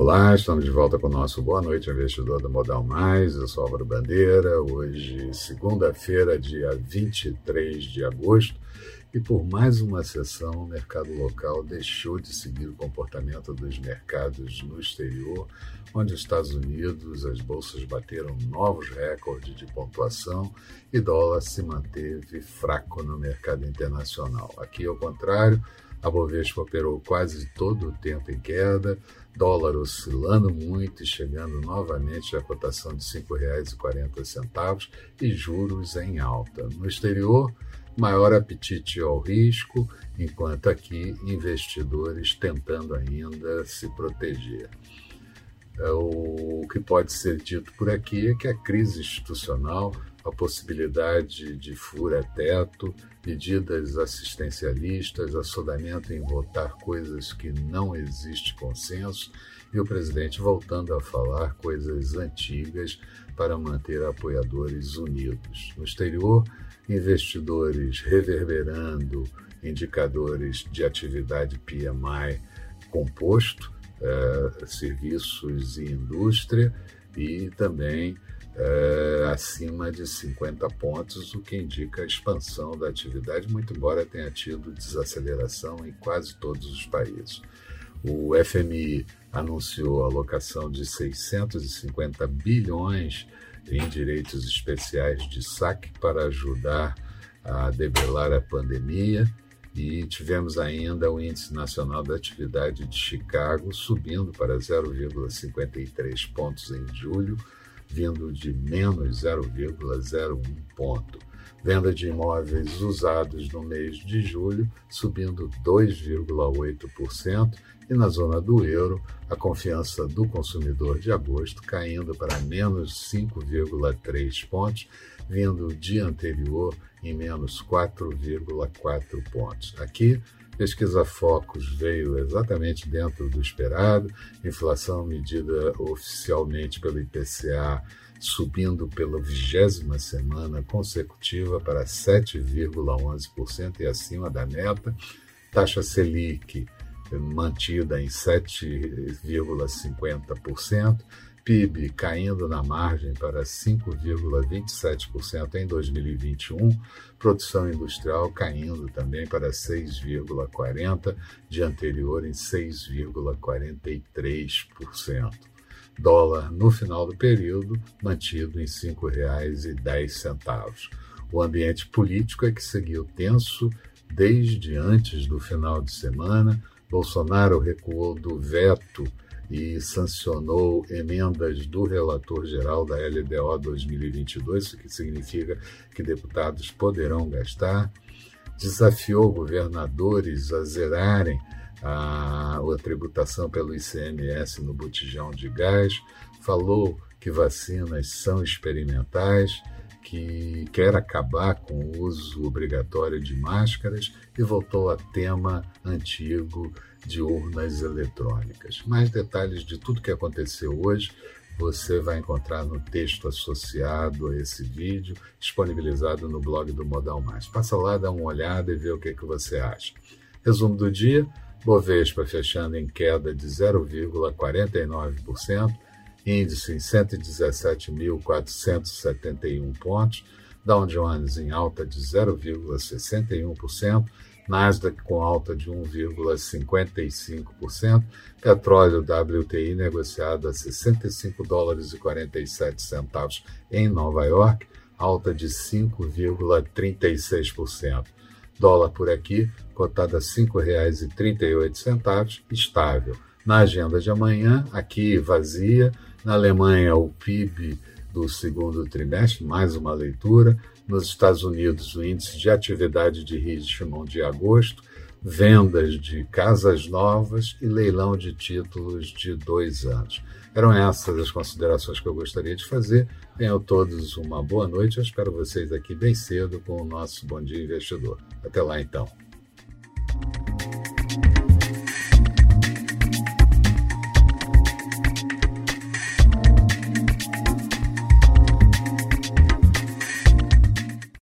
Olá, estamos de volta com o nosso Boa Noite Investidor do Modal Mais. Eu sou Álvaro Bandeira. Hoje, segunda-feira, dia 23 de agosto, e por mais uma sessão, o mercado local deixou de seguir o comportamento dos mercados no exterior, onde os Estados Unidos, as bolsas bateram novos recordes de pontuação e dólar se manteve fraco no mercado internacional. Aqui, ao contrário, a Bovespa operou quase todo o tempo em queda, dólar oscilando muito e chegando novamente à cotação de R$ 5,40 e juros em alta. No exterior, maior apetite ao risco, enquanto aqui investidores tentando ainda se proteger. É, o que pode ser dito por aqui é que a crise institucional a possibilidade de fura-teto, medidas assistencialistas, assodamento em votar coisas que não existe consenso e o presidente voltando a falar coisas antigas para manter apoiadores unidos. No exterior, investidores reverberando indicadores de atividade PMI composto, eh, serviços e indústria, e também é, acima de 50 pontos, o que indica a expansão da atividade, muito embora tenha tido desaceleração em quase todos os países. O FMI anunciou a alocação de 650 bilhões em direitos especiais de saque para ajudar a debelar a pandemia. E tivemos ainda o Índice Nacional da Atividade de Chicago subindo para 0,53 pontos em julho, vindo de menos 0,01 ponto. Venda de imóveis usados no mês de julho subindo 2,8% e na zona do euro, a confiança do consumidor de agosto caindo para menos 5,3 pontos, vindo o dia anterior em menos 4,4 pontos. Aqui, Pesquisa Focus veio exatamente dentro do esperado, inflação medida oficialmente pelo IPCA subindo pela vigésima semana consecutiva para 7,11% e acima da meta, taxa Selic mantida em 7,50%, PIB caindo na margem para 5,27% em 2021, produção industrial caindo também para 6,40%, de anterior em 6,43%. Dólar no final do período mantido em R$ 5,10. O ambiente político é que seguiu tenso desde antes do final de semana. Bolsonaro recuou do veto e sancionou emendas do relator geral da LDO 2022, o que significa que deputados poderão gastar, desafiou governadores a zerarem a, a tributação pelo ICMS no botijão de gás, falou que vacinas são experimentais, que quer acabar com o uso obrigatório de máscaras e voltou a tema antigo de urnas eletrônicas. Mais detalhes de tudo que aconteceu hoje você vai encontrar no texto associado a esse vídeo, disponibilizado no blog do Modal Mais. Passa lá, dá uma olhada e vê o que, que você acha. Resumo do dia: Bovespa fechando em queda de 0,49%, índice em 117.471 pontos, Dow Jones em alta de 0,61%, Nasdaq com alta de 1,55%, petróleo WTI negociado a 65 dólares e 47 centavos em Nova York, alta de 5,36%. Dólar por aqui, cotado a R$ 5,38, estável. Na agenda de amanhã, aqui vazia. Na Alemanha, o PIB do segundo trimestre, mais uma leitura nos Estados Unidos o índice de atividade de Richmond de agosto, vendas de casas novas e leilão de títulos de dois anos. Eram essas as considerações que eu gostaria de fazer. Tenham todos uma boa noite. Eu espero vocês aqui bem cedo com o nosso Bom Dia Investidor. Até lá, então.